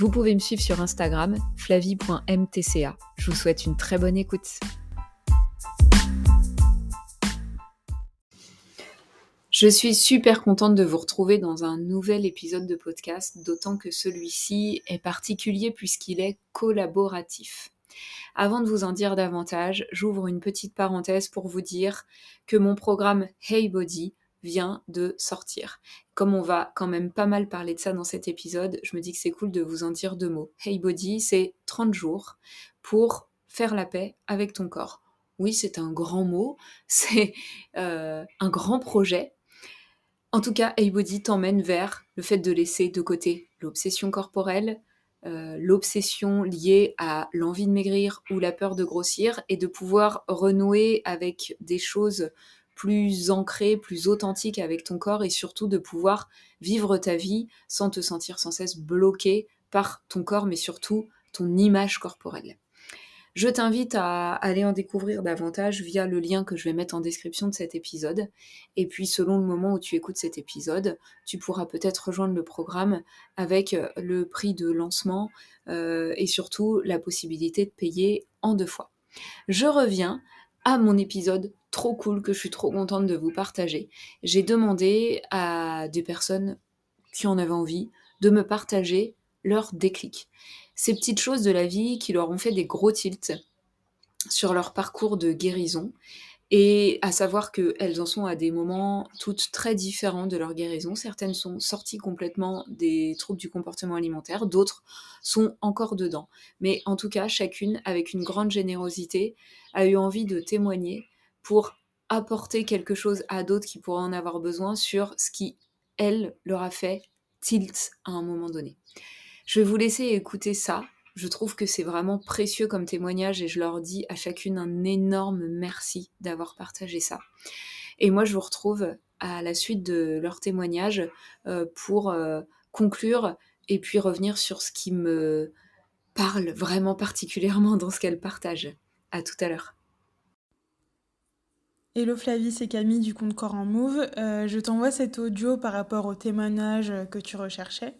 Vous pouvez me suivre sur Instagram, flavie.mtca. Je vous souhaite une très bonne écoute. Je suis super contente de vous retrouver dans un nouvel épisode de podcast, d'autant que celui-ci est particulier puisqu'il est collaboratif. Avant de vous en dire davantage, j'ouvre une petite parenthèse pour vous dire que mon programme Hey Body vient de sortir. Comme on va quand même pas mal parler de ça dans cet épisode, je me dis que c'est cool de vous en dire deux mots. Hey Body, c'est 30 jours pour faire la paix avec ton corps. Oui, c'est un grand mot, c'est euh, un grand projet. En tout cas, Hey Body t'emmène vers le fait de laisser de côté l'obsession corporelle, euh, l'obsession liée à l'envie de maigrir ou la peur de grossir et de pouvoir renouer avec des choses plus ancré, plus authentique avec ton corps et surtout de pouvoir vivre ta vie sans te sentir sans cesse bloqué par ton corps, mais surtout ton image corporelle. Je t'invite à aller en découvrir davantage via le lien que je vais mettre en description de cet épisode. Et puis selon le moment où tu écoutes cet épisode, tu pourras peut-être rejoindre le programme avec le prix de lancement euh, et surtout la possibilité de payer en deux fois. Je reviens à mon épisode trop cool que je suis trop contente de vous partager. J'ai demandé à des personnes qui en avaient envie de me partager leur déclic. Ces petites choses de la vie qui leur ont fait des gros tilts sur leur parcours de guérison et à savoir qu'elles en sont à des moments toutes très différents de leur guérison. Certaines sont sorties complètement des troubles du comportement alimentaire, d'autres sont encore dedans. Mais en tout cas, chacune, avec une grande générosité, a eu envie de témoigner pour apporter quelque chose à d'autres qui pourraient en avoir besoin sur ce qui, elle, leur a fait tilt à un moment donné. Je vais vous laisser écouter ça. Je trouve que c'est vraiment précieux comme témoignage et je leur dis à chacune un énorme merci d'avoir partagé ça. Et moi, je vous retrouve à la suite de leur témoignage euh, pour euh, conclure et puis revenir sur ce qui me parle vraiment particulièrement dans ce qu'elles partagent. À tout à l'heure. Hello Flavie, c'est Camille du compte Corps en Move. Euh, je t'envoie cet audio par rapport au témoignage que tu recherchais.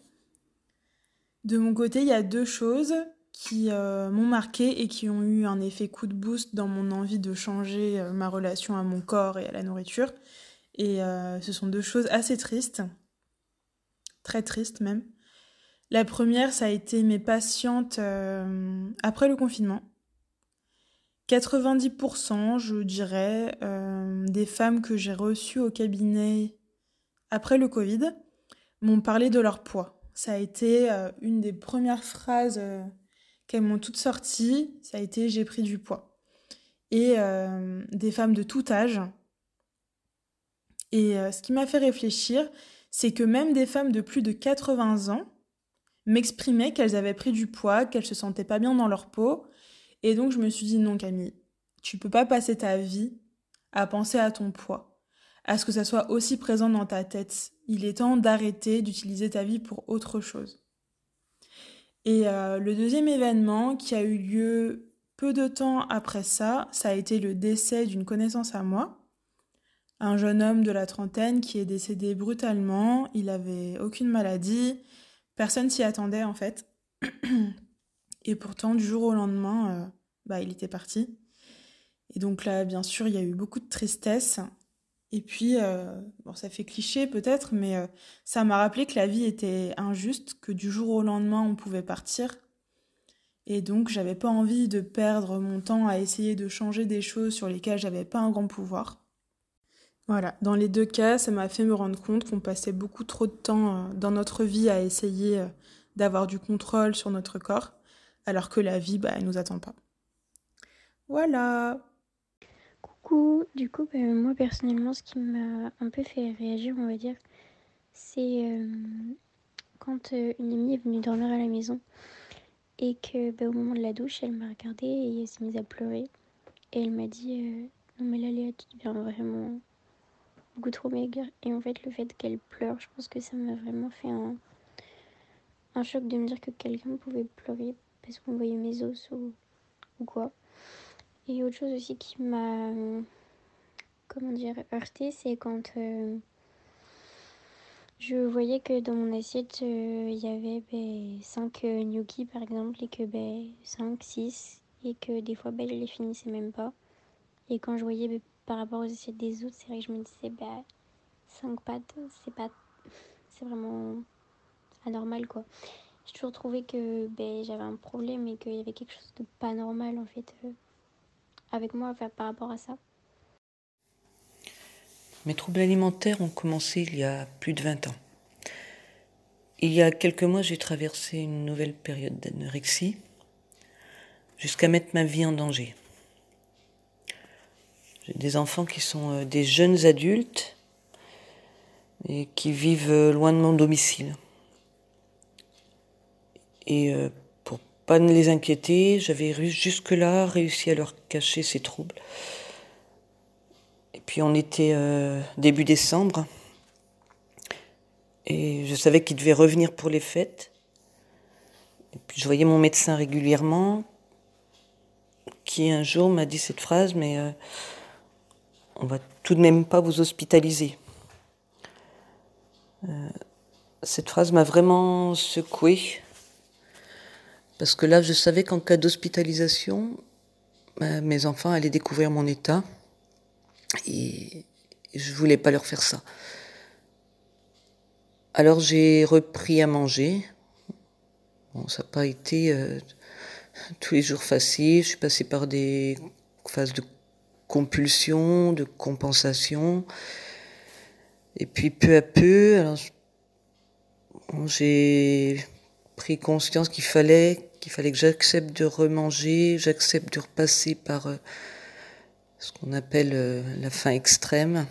De mon côté, il y a deux choses qui euh, m'ont marqué et qui ont eu un effet coup de boost dans mon envie de changer euh, ma relation à mon corps et à la nourriture. Et ce sont deux choses assez tristes, très tristes même. La première, ça a été mes patientes après le confinement. 90%, je dirais, euh, des femmes que j'ai reçues au cabinet après le Covid m'ont parlé de leur poids. Ça a été euh, une des premières phrases euh, qu'elles m'ont toutes sorties. Ça a été j'ai pris du poids. Et des femmes de tout âge. Et ce qui m'a fait réfléchir, c'est que même des femmes de plus de 80 ans m'exprimaient qu'elles avaient pris du poids, qu'elles se sentaient pas bien dans leur peau et donc je me suis dit non Camille, tu peux pas passer ta vie à penser à ton poids, à ce que ça soit aussi présent dans ta tête. Il est temps d'arrêter d'utiliser ta vie pour autre chose. Et euh, le deuxième événement qui a eu lieu peu de temps après ça, ça a été le décès d'une connaissance à moi. Un jeune homme de la trentaine qui est décédé brutalement, il avait aucune maladie, personne s'y attendait en fait. Et pourtant, du jour au lendemain, euh, bah, il était parti. Et donc là, bien sûr, il y a eu beaucoup de tristesse. Et puis, euh, bon, ça fait cliché peut-être, mais euh, ça m'a rappelé que la vie était injuste, que du jour au lendemain, on pouvait partir. Et donc, j'avais pas envie de perdre mon temps à essayer de changer des choses sur lesquelles j'avais pas un grand pouvoir. Voilà, dans les deux cas, ça m'a fait me rendre compte qu'on passait beaucoup trop de temps dans notre vie à essayer d'avoir du contrôle sur notre corps alors que la vie, bah, elle nous attend pas. Voilà. Coucou, du coup, bah, moi personnellement, ce qui m'a un peu fait réagir, on va dire, c'est euh, quand euh, une amie est venue dormir à la maison. Et que bah, au moment de la douche, elle m'a regardée et elle s'est mise à pleurer. Et elle m'a dit euh, Non, mais là, Léa, tu deviens vraiment beaucoup trop maigre. Et en fait, le fait qu'elle pleure, je pense que ça m'a vraiment fait un, un choc de me dire que quelqu'un pouvait pleurer parce qu'on voyait mes os ou, ou quoi. Et autre chose aussi qui m'a, comment dire, heurté, c'est quand euh, je voyais que dans mon assiette, euh, il y avait 5 ben, gnocchis par exemple, et que ben, 5, 6, et que des fois ben, je les finissais même pas. Et quand je voyais ben, par rapport aux assiettes des autres, c'est vrai que je me disais, ben, 5 pâtes, c'est pas. C'est vraiment anormal quoi. J'ai toujours trouvé que ben, j'avais un problème et qu'il y avait quelque chose de pas normal en fait. Euh, avec moi par rapport à ça Mes troubles alimentaires ont commencé il y a plus de 20 ans. Il y a quelques mois, j'ai traversé une nouvelle période d'anorexie jusqu'à mettre ma vie en danger. J'ai des enfants qui sont euh, des jeunes adultes et qui vivent euh, loin de mon domicile. Et euh, pas ne les inquiéter. J'avais jusque-là réussi à leur cacher ces troubles. Et puis on était euh, début décembre. Et je savais qu'ils devaient revenir pour les fêtes. Et puis je voyais mon médecin régulièrement, qui un jour m'a dit cette phrase, mais euh, on va tout de même pas vous hospitaliser. Euh, cette phrase m'a vraiment secouée. Parce que là, je savais qu'en cas d'hospitalisation, bah, mes enfants allaient découvrir mon état. Et je voulais pas leur faire ça. Alors j'ai repris à manger. Bon, ça n'a pas été euh, tous les jours facile. Je suis passée par des phases de compulsion, de compensation. Et puis peu à peu, j'ai pris conscience qu'il fallait qu'il fallait que j'accepte de remanger, j'accepte de repasser par euh, ce qu'on appelle euh, la faim extrême.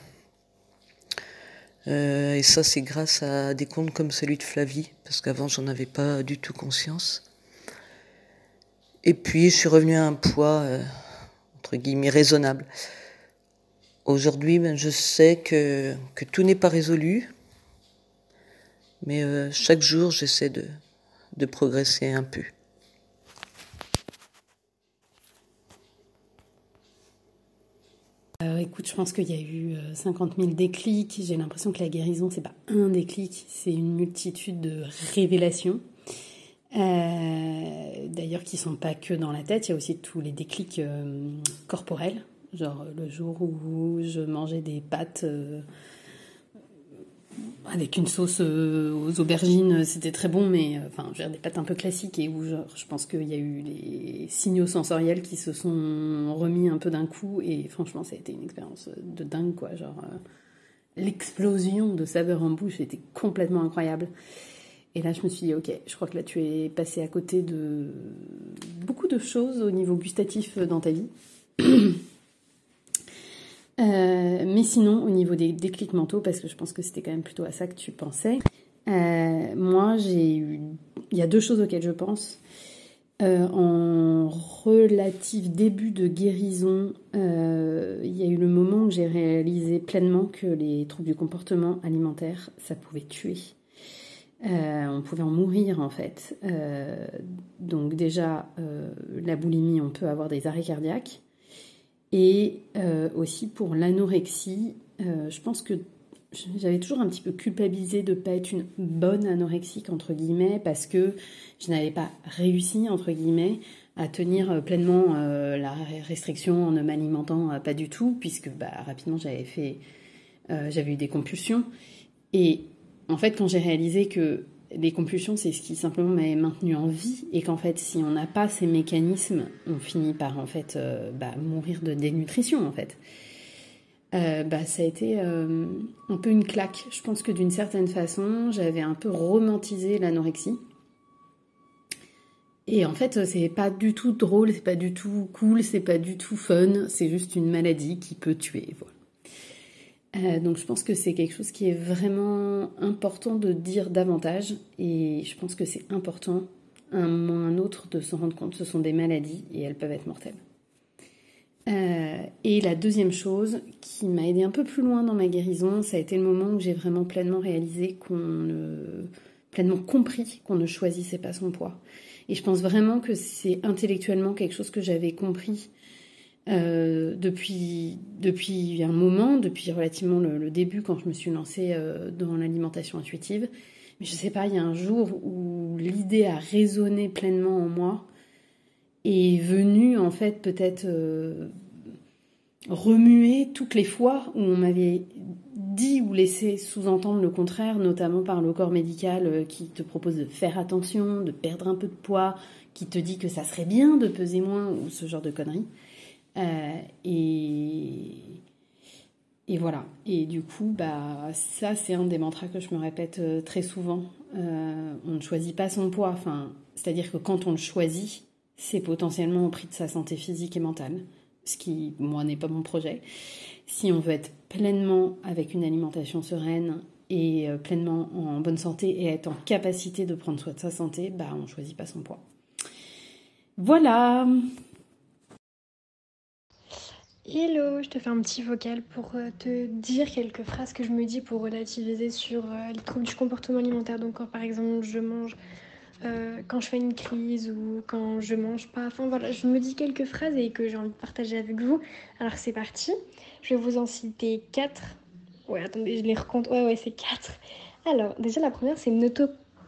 Euh, et ça, c'est grâce à des comptes comme celui de Flavie, parce qu'avant, j'en avais pas du tout conscience. Et puis, je suis revenue à un poids, entre guillemets, raisonnable. Aujourd'hui, ben, je sais que, tout n'est pas résolu, mais chaque jour, j'essaie de progresser un peu. Euh, écoute, je pense qu'il y a eu 50 euh, 000 déclics. J'ai l'impression que la guérison, c'est pas un déclic, c'est une multitude de révélations. Euh, D'ailleurs, qui sont pas que dans la tête, il y a aussi tous les déclics corporels. Genre le jour où je mangeais des pâtes avec une sauce euh, aux aubergines, c'était très bon, mais euh, enfin, j'ai des pâtes un peu classiques et où je, pense qu'il y a eu les signaux sensoriels qui se sont remis un peu d'un coup et franchement, ça a été une expérience de dingue, quoi. Genre, euh, l'explosion de saveurs en bouche était complètement incroyable. Et là, je me suis dit, ok, je crois que là, tu es passé à côté de beaucoup de choses au niveau gustatif dans ta vie. Euh, mais sinon, au niveau des déclics mentaux, parce que je pense que c'était quand même plutôt à ça que tu pensais, euh, moi, j'ai eu. Il y a deux choses auxquelles je pense. Euh, en relatif début de guérison, il y a eu le moment où j'ai réalisé pleinement que les troubles du comportement alimentaire, ça pouvait tuer. on pouvait en mourir en fait. donc déjà, la boulimie, on peut avoir des arrêts cardiaques. Et euh, aussi pour l'anorexie, euh, je pense que j'avais toujours un petit peu culpabilisé de ne pas être une bonne anorexique, entre guillemets, parce que je n'avais pas réussi, entre guillemets, à tenir euh, pleinement la restriction en ne m'alimentant pas du tout, puisque bah, rapidement j'avais fait, j'avais eu des compulsions. Et en fait, quand j'ai réalisé que les compulsions, c'est ce qui simplement m'a maintenu en vie et qu'en fait, si on n'a pas ces mécanismes, on finit par en fait euh, bah, mourir de dénutrition en fait. Euh, bah, ça a été euh, un peu une claque. Je pense que d'une certaine façon, j'avais un peu romantisé l'anorexie. Et en fait, c'est pas du tout drôle, c'est pas du tout cool, c'est pas du tout fun, c'est juste une maladie qui peut tuer. Voilà. Euh, donc je pense que c'est quelque chose qui est vraiment important de dire davantage et je pense que c'est important un moment ou un autre de s'en rendre compte. Ce sont des maladies et elles peuvent être mortelles. Euh, et la deuxième chose qui m'a aidé un peu plus loin dans ma guérison, ça a été le moment où j'ai vraiment pleinement réalisé qu'on ne, pleinement compris qu'on ne choisissait pas son poids. Et je pense vraiment que c'est intellectuellement quelque chose que j'avais compris euh, depuis, depuis un moment, depuis relativement le, début quand je me suis lancée euh, dans l'alimentation intuitive. Mais je sais pas, il y a un jour où l'idée a résonné pleinement en moi est venue en fait peut-être euh, remuer toutes les fois où on m'avait dit ou laissé sous-entendre le contraire, notamment par le corps médical qui te propose de faire attention, de perdre un peu de poids, qui te dit que ça serait bien de peser moins ou ce genre de conneries. Euh, et, voilà. Et du coup, bah, ça, c'est un des mantras que je me répète euh, très souvent. on ne choisit pas son poids. Enfin, c'est-à-dire que quand on le choisit, c'est potentiellement au prix de sa santé physique et mentale, ce qui, moi, n'est pas mon projet. Si on veut être pleinement avec une alimentation sereine et pleinement en bonne santé et être en capacité de prendre soin de sa santé, bah, on ne choisit pas son poids. Voilà. Hello, je te fais un petit vocal pour euh, te dire quelques phrases que je me dis pour relativiser sur euh, les troubles du comportement alimentaire. Donc quand par exemple je mange euh, quand je fais une crise ou quand je mange pas. Enfin voilà, je me dis quelques phrases et que j'ai envie de partager avec vous. Alors c'est parti. Je vais vous en citer quatre. Ouais, attendez, je les recompte. Ouais, ouais, c'est quatre. Alors déjà la première c'est ne,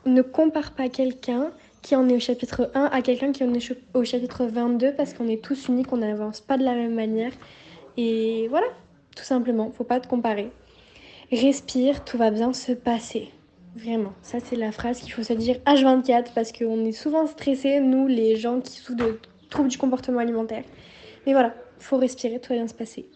ne compare pas quelqu'un qui en est au chapitre 1 à quelqu'un qui en est au chapitre 22 parce qu'on est tous uniques, on n'avance pas de la même manière. Et voilà, tout simplement, faut pas te comparer. Respire, tout va bien se passer. Vraiment, ça c'est la phrase qu'il faut se dire H24 parce qu'on est souvent stressés, nous les gens qui souffrent de troubles du comportement alimentaire. Mais voilà, faut respirer, tout va bien se passer.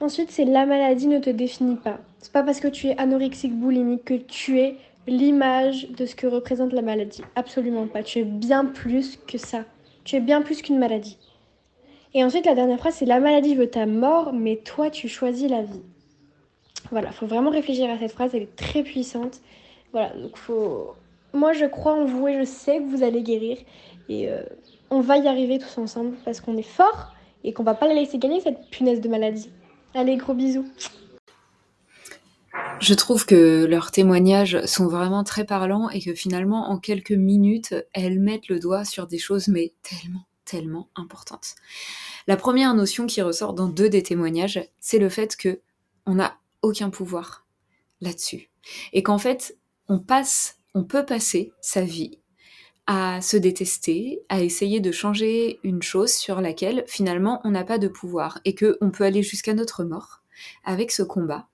Ensuite, c'est la maladie ne te définit pas. C'est pas parce que tu es anorexique boulimique que tu es l'image de ce que représente la maladie. Absolument pas. Tu es bien plus que ça. Tu es bien plus qu'une maladie. Et ensuite, la dernière phrase, c'est la maladie veut ta mort, mais toi, tu choisis la vie. Voilà, faut vraiment réfléchir à cette phrase, elle est très puissante. Voilà, donc faut. Moi, je crois en vous et je sais que vous allez guérir. Et euh, on va y arriver tous ensemble parce qu'on est fort et qu'on va pas la laisser gagner cette punaise de maladie. Allez, gros bisous. Je trouve que leurs témoignages sont vraiment très parlants et que finalement, en quelques minutes, elles mettent le doigt sur des choses mais tellement, tellement importantes. La première notion qui ressort dans deux des témoignages, c'est le fait que on n'a aucun pouvoir là-dessus et qu'en fait, on passe, on peut passer sa vie à se détester, à essayer de changer une chose sur laquelle finalement on n'a pas de pouvoir et que on peut aller jusqu'à notre mort avec ce combat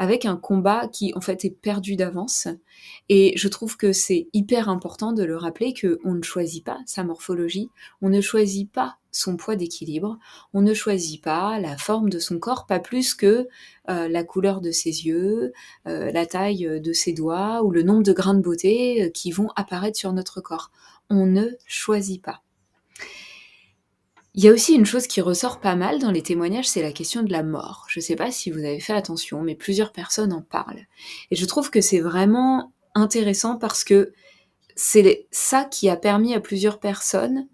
avec un combat qui en fait est perdu d'avance. Et je trouve que c'est hyper important de le rappeler que on ne choisit pas sa morphologie, on ne choisit pas son poids d'équilibre, on ne choisit pas la forme de son corps, pas plus que euh, la couleur de ses yeux, euh, la taille de ses doigts ou le nombre de grains de beauté euh, qui vont apparaître sur notre corps. On ne choisit pas. Il y a aussi une chose qui ressort pas mal dans les témoignages, c'est la question de la mort. Je ne sais pas si vous avez fait attention, mais plusieurs personnes en parlent. Et je trouve que c'est vraiment intéressant parce que c'est ça qui a permis à plusieurs personnes,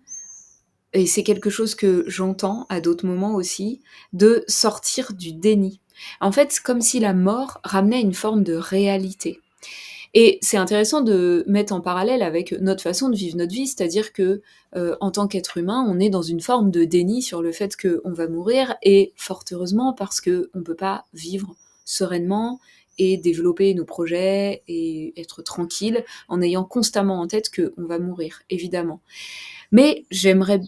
et c'est quelque chose que j'entends à d'autres moments aussi, de sortir du déni. En fait, comme si la mort ramenait une forme de réalité. Et c'est intéressant de mettre en parallèle avec notre façon de vivre notre vie, c'est-à-dire que euh, en tant qu'être humain, on est dans une forme de déni sur le fait qu'on va mourir, et fort heureusement parce qu'on ne peut pas vivre sereinement et développer nos projets et être tranquille en ayant constamment en tête qu'on va mourir, évidemment. Mais j'aimerais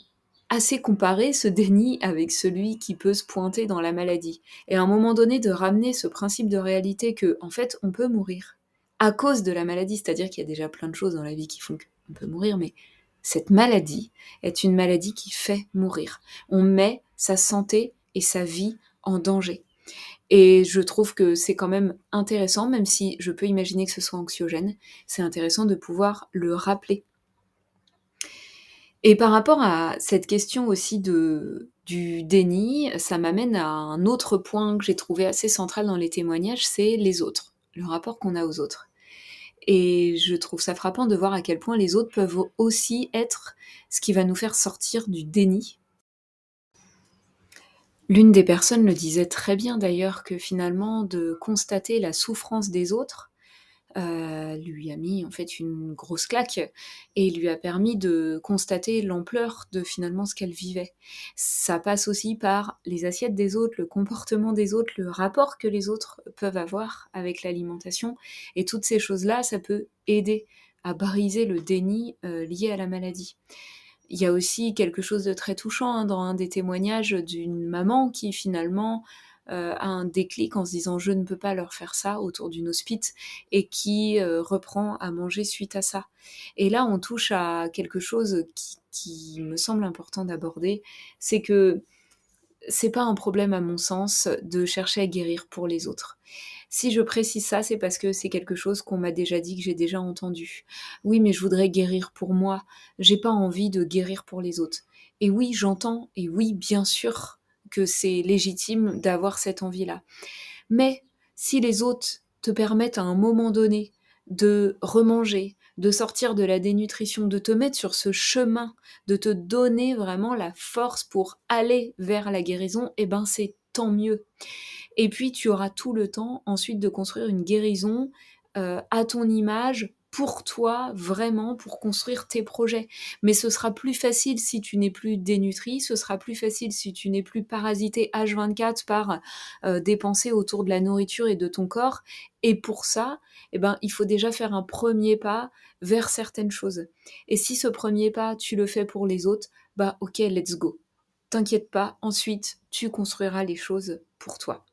assez comparer ce déni avec celui qui peut se pointer dans la maladie. Et à un moment donné, de ramener ce principe de réalité que, en fait, on peut mourir à cause de la maladie, c'est-à-dire qu'il y a déjà plein de choses dans la vie qui font qu'on peut mourir, mais cette maladie est une maladie qui fait mourir. On met sa santé et sa vie en danger. Et je trouve que c'est quand même intéressant, même si je peux imaginer que ce soit anxiogène, c'est intéressant de pouvoir le rappeler. Et par rapport à cette question aussi de, du déni, ça m'amène à un autre point que j'ai trouvé assez central dans les témoignages, c'est les autres, le rapport qu'on a aux autres. Et je trouve ça frappant de voir à quel point les autres peuvent aussi être ce qui va nous faire sortir du déni. L'une des personnes le disait très bien d'ailleurs que finalement de constater la souffrance des autres, euh, lui a mis en fait une grosse claque et lui a permis de constater l'ampleur de finalement ce qu'elle vivait. Ça passe aussi par les assiettes des autres, le comportement des autres, le rapport que les autres peuvent avoir avec l'alimentation et toutes ces choses-là, ça peut aider à briser le déni euh, lié à la maladie. Il y a aussi quelque chose de très touchant hein, dans un des témoignages d'une maman qui finalement euh, un déclic en se disant je ne peux pas leur faire ça autour d'une hospice et qui euh, reprend à manger suite à ça. Et là, on touche à quelque chose qui, qui me semble important d'aborder, c'est que c'est pas un problème à mon sens de chercher à guérir pour les autres. Si je précise ça, c'est parce que c'est quelque chose qu'on m'a déjà dit, que j'ai déjà entendu. Oui, mais je voudrais guérir pour moi. J'ai pas envie de guérir pour les autres. Et oui, j'entends, et oui, bien sûr, que c'est légitime d'avoir cette envie-là. Mais si les autres te permettent à un moment donné de remanger, de sortir de la dénutrition, de te mettre sur ce chemin, de te donner vraiment la force pour aller vers la guérison, eh ben c'est tant mieux. Et puis tu auras tout le temps ensuite de construire une guérison euh, à ton image, pour toi vraiment pour construire tes projets. Mais ce sera plus facile si tu n'es plus dénutri, ce sera plus facile si tu n'es plus parasité H24 par euh, des pensées autour de la nourriture et de ton corps. Et pour ça, eh ben, il faut déjà faire un premier pas vers certaines choses. Et si ce premier pas, tu le fais pour les autres, bah ok, let's go. T'inquiète pas, ensuite, tu construiras les choses pour toi.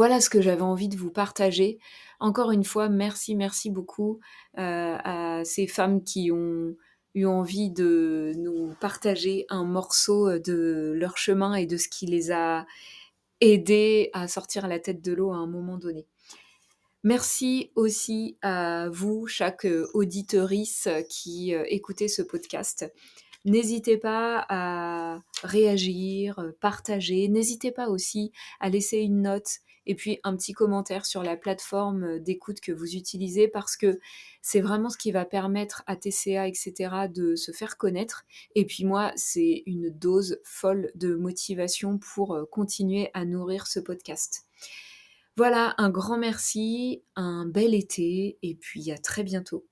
Voilà ce que j'avais envie de vous partager. Encore une fois, merci, merci beaucoup euh, à ces femmes qui ont eu envie de nous partager un morceau de leur chemin et de ce qui les a aidés à sortir la tête de l'eau à un moment donné. Merci aussi à vous, chaque auditorice qui euh, écoutez ce podcast. N'hésitez pas à réagir, partager. N'hésitez pas aussi à laisser une note et puis un petit commentaire sur la plateforme d'écoute que vous utilisez parce que c'est vraiment ce qui va permettre à TCA, etc., de se faire connaître. Et puis moi, c'est une dose folle de motivation pour euh, continuer à nourrir ce podcast. Voilà, un grand merci, un bel été, et puis à très bientôt.